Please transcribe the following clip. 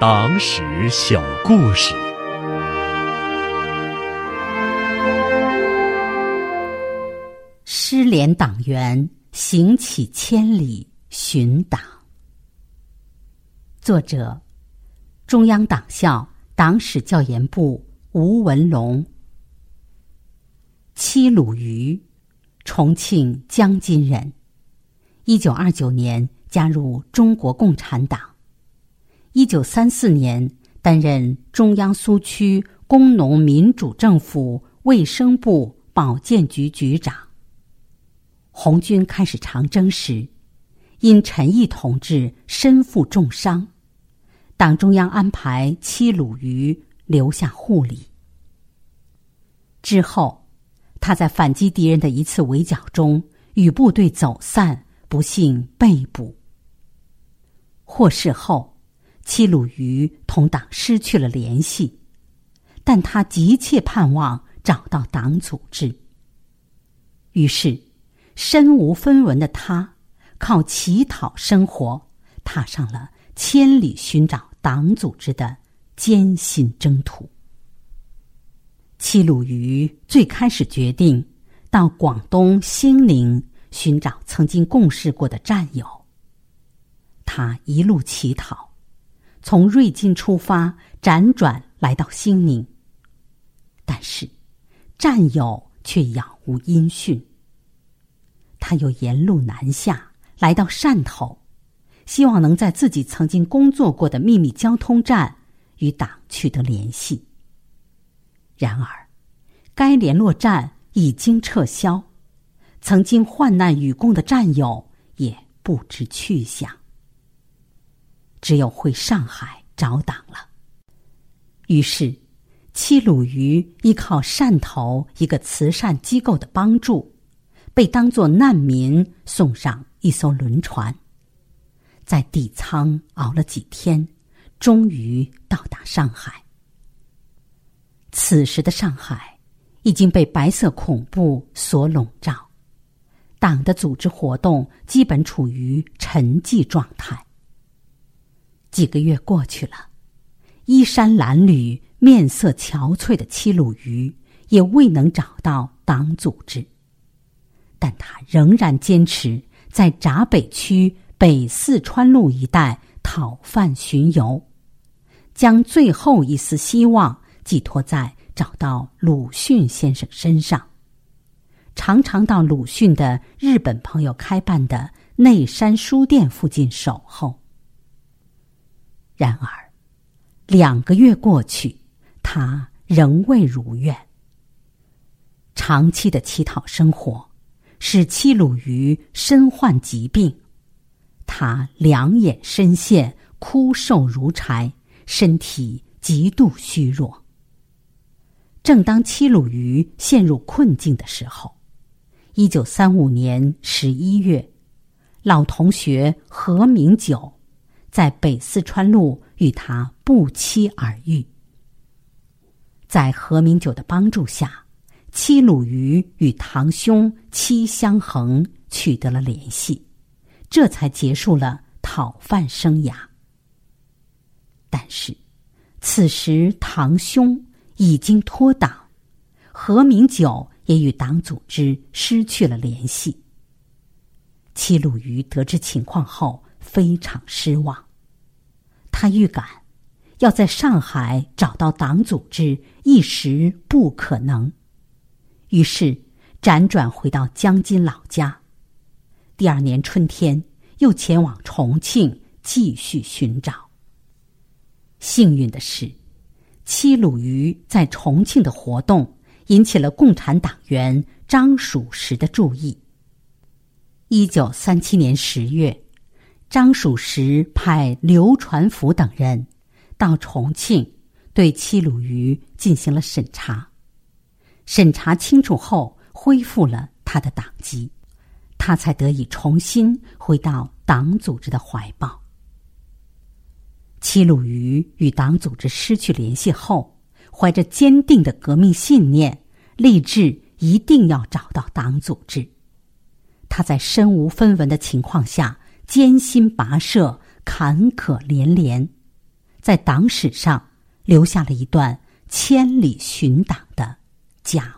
党史小故事。失联党员行乞千里寻党。作者：中央党校党史教研部吴文龙。七鲁渝，重庆江津人，一九二九年加入中国共产党。一九三四年担任中央苏区工农民主政府卫生部保健局局长。红军开始长征时，因陈毅同志身负重伤，党中央安排戚鲁瑜留下护理。之后，他在反击敌人的一次围剿中与部队走散，不幸被捕。获释后，戚鲁渝同党失去了联系，但他急切盼望找到党组织。于是。身无分文的他，靠乞讨生活，踏上了千里寻找党组织的艰辛征途。齐鲁渝最开始决定到广东兴宁寻找曾经共事过的战友。他一路乞讨，从瑞金出发，辗转来到兴宁，但是战友却杳无音讯。他又沿路南下，来到汕头，希望能在自己曾经工作过的秘密交通站与党取得联系。然而，该联络站已经撤销，曾经患难与共的战友也不知去向。只有回上海找党了。于是，戚鲁瑜依靠汕头一个慈善机构的帮助。被当作难民送上一艘轮船，在底舱熬了几天，终于到达上海。此时的上海已经被白色恐怖所笼罩，党的组织活动基本处于沉寂状态。几个月过去了，衣衫褴褛、面色憔悴的七鲁鱼也未能找到党组织。但他仍然坚持在闸北区北四川路一带讨饭巡游，将最后一丝希望寄托在找到鲁迅先生身上。常常到鲁迅的日本朋友开办的内山书店附近守候。然而，两个月过去，他仍未如愿。长期的乞讨生活。使戚鲁鱼身患疾病，他两眼深陷，枯瘦如柴，身体极度虚弱。正当戚鲁鱼陷入困境的时候，一九三五年十一月，老同学何明九在北四川路与他不期而遇，在何明九的帮助下。戚鲁瑜与堂兄戚相衡取得了联系，这才结束了讨饭生涯。但是，此时堂兄已经脱党，何明九也与党组织失去了联系。戚鲁瑜得知情况后非常失望，他预感要在上海找到党组织一时不可能。于是，辗转回到江津老家。第二年春天，又前往重庆继续寻找。幸运的是，戚鲁渝在重庆的活动引起了共产党员张曙实的注意。一九三七年十月，张曙实派刘传福等人到重庆，对戚鲁渝进行了审查。审查清楚后，恢复了他的党籍，他才得以重新回到党组织的怀抱。齐鲁渝与党组织失去联系后，怀着坚定的革命信念，立志一定要找到党组织。他在身无分文的情况下，艰辛跋涉，坎坷连连，在党史上留下了一段千里寻党的佳话。